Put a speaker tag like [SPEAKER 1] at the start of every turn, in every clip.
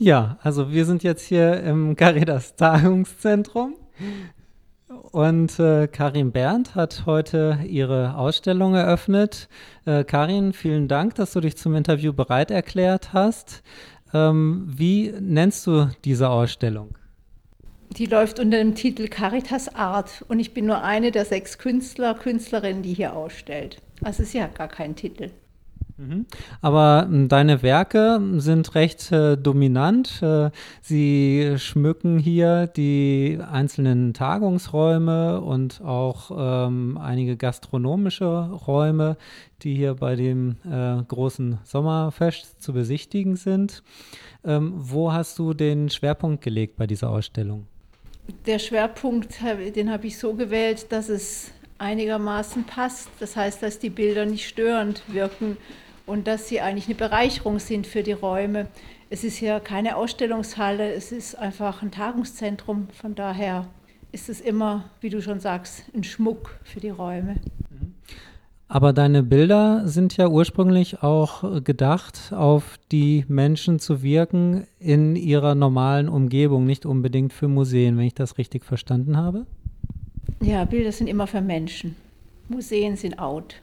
[SPEAKER 1] Ja, also wir sind jetzt hier im Caritas Tagungszentrum und äh, Karin Berndt hat heute ihre Ausstellung eröffnet. Äh, Karin, vielen Dank, dass du dich zum Interview bereit erklärt hast. Ähm, wie nennst du diese Ausstellung?
[SPEAKER 2] Die läuft unter dem Titel Caritas Art und ich bin nur eine der sechs Künstler, Künstlerinnen, die hier ausstellt. Also sie hat gar keinen Titel.
[SPEAKER 1] Mhm. Aber hm, deine Werke sind recht äh, dominant. Äh, sie schmücken hier die einzelnen Tagungsräume und auch ähm, einige gastronomische Räume, die hier bei dem äh, großen Sommerfest zu besichtigen sind. Ähm, wo hast du den Schwerpunkt gelegt bei dieser Ausstellung?
[SPEAKER 2] Der Schwerpunkt, den habe ich so gewählt, dass es einigermaßen passt. Das heißt, dass die Bilder nicht störend wirken und dass sie eigentlich eine Bereicherung sind für die Räume. Es ist hier keine Ausstellungshalle, es ist einfach ein Tagungszentrum. Von daher ist es immer, wie du schon sagst, ein Schmuck für die Räume.
[SPEAKER 1] Aber deine Bilder sind ja ursprünglich auch gedacht, auf die Menschen zu wirken in ihrer normalen Umgebung, nicht unbedingt für Museen, wenn ich das richtig verstanden habe.
[SPEAKER 2] Ja, Bilder sind immer für Menschen. Museen sind out.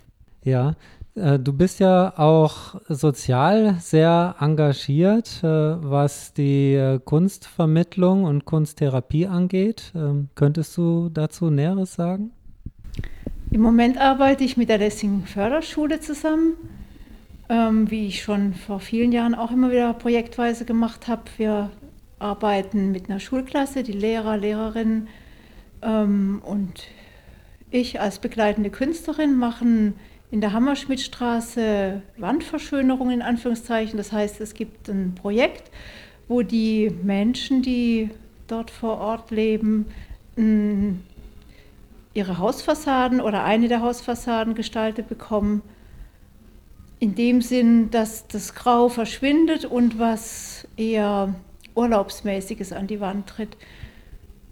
[SPEAKER 1] Ja, du bist ja auch sozial sehr engagiert, äh, was die äh, Kunstvermittlung und Kunsttherapie angeht. Ähm, könntest du dazu Näheres sagen?
[SPEAKER 2] Im Moment arbeite ich mit der Lessing Förderschule zusammen, ähm, wie ich schon vor vielen Jahren auch immer wieder projektweise gemacht habe. Wir arbeiten mit einer Schulklasse, die Lehrer, Lehrerinnen ähm, und ich als begleitende Künstlerin machen in der Hammerschmidtstraße Wandverschönerung in Anführungszeichen. Das heißt, es gibt ein Projekt, wo die Menschen, die dort vor Ort leben, ihre Hausfassaden oder eine der Hausfassaden gestaltet bekommen. In dem Sinn, dass das Grau verschwindet und was eher Urlaubsmäßiges an die Wand tritt.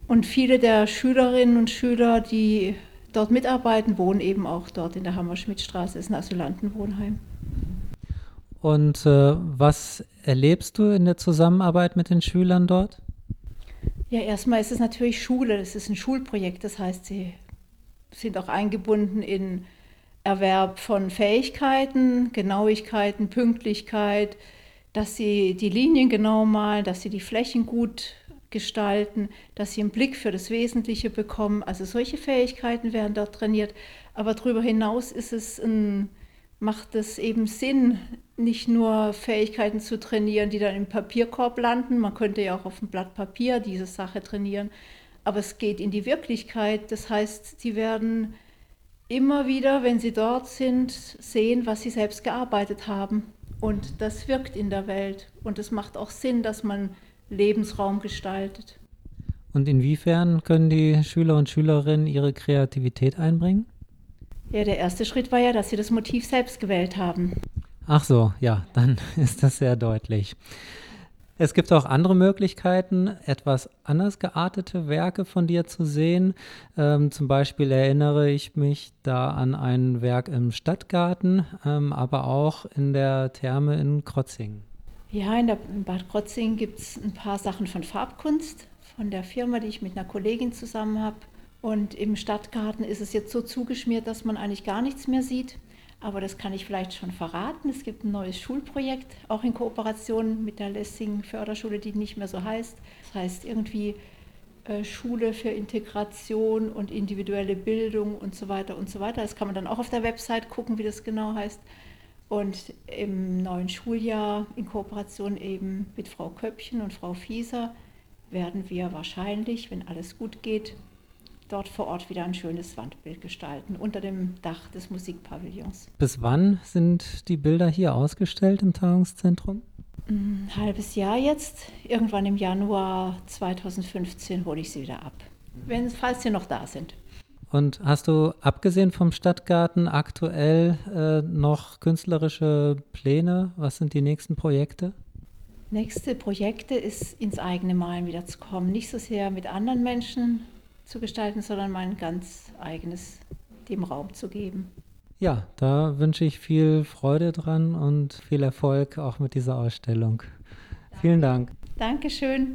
[SPEAKER 2] Und viele der Schülerinnen und Schüler, die dort mitarbeiten, wohnen eben auch dort in der Hammerschmidtstraße, ist ein Asylantenwohnheim.
[SPEAKER 1] Und äh, was erlebst du in der Zusammenarbeit mit den Schülern dort?
[SPEAKER 2] Ja, erstmal ist es natürlich Schule, es ist ein Schulprojekt, das heißt, sie sind auch eingebunden in Erwerb von Fähigkeiten, Genauigkeiten, Pünktlichkeit, dass sie die Linien genau malen, dass sie die Flächen gut gestalten, dass sie einen Blick für das Wesentliche bekommen. Also solche Fähigkeiten werden dort trainiert. Aber darüber hinaus ist es ein, macht es eben Sinn, nicht nur Fähigkeiten zu trainieren, die dann im Papierkorb landen. Man könnte ja auch auf dem Blatt Papier diese Sache trainieren. Aber es geht in die Wirklichkeit. Das heißt, sie werden immer wieder, wenn sie dort sind, sehen, was sie selbst gearbeitet haben. Und das wirkt in der Welt. Und es macht auch Sinn, dass man Lebensraum gestaltet.
[SPEAKER 1] Und inwiefern können die Schüler und Schülerinnen ihre Kreativität einbringen?
[SPEAKER 2] Ja, der erste Schritt war ja, dass sie das Motiv selbst gewählt haben.
[SPEAKER 1] Ach so, ja, dann ist das sehr deutlich. Es gibt auch andere Möglichkeiten, etwas anders geartete Werke von dir zu sehen. Ähm, zum Beispiel erinnere ich mich da an ein Werk im Stadtgarten, ähm, aber auch in der Therme in Krotzingen.
[SPEAKER 2] Ja, in, der, in Bad Krotzing gibt es ein paar Sachen von Farbkunst, von der Firma, die ich mit einer Kollegin zusammen habe. Und im Stadtgarten ist es jetzt so zugeschmiert, dass man eigentlich gar nichts mehr sieht. Aber das kann ich vielleicht schon verraten. Es gibt ein neues Schulprojekt, auch in Kooperation mit der Lessing Förderschule, die nicht mehr so heißt. Das heißt irgendwie äh, Schule für Integration und individuelle Bildung und so weiter und so weiter. Das kann man dann auch auf der Website gucken, wie das genau heißt. Und im neuen Schuljahr in Kooperation eben mit Frau Köppchen und Frau Fieser werden wir wahrscheinlich, wenn alles gut geht, dort vor Ort wieder ein schönes Wandbild gestalten unter dem Dach des Musikpavillons.
[SPEAKER 1] Bis wann sind die Bilder hier ausgestellt im Tagungszentrum?
[SPEAKER 2] Ein halbes Jahr jetzt. Irgendwann im Januar 2015 hole ich sie wieder ab, wenn, falls sie noch da sind.
[SPEAKER 1] Und hast du abgesehen vom Stadtgarten aktuell äh, noch künstlerische Pläne? Was sind die nächsten Projekte?
[SPEAKER 2] Nächste Projekte ist ins eigene Malen wieder zu kommen. Nicht so sehr mit anderen Menschen zu gestalten, sondern mein ganz eigenes dem Raum zu geben.
[SPEAKER 1] Ja, da wünsche ich viel Freude dran und viel Erfolg auch mit dieser Ausstellung. Danke. Vielen Dank.
[SPEAKER 2] Dankeschön.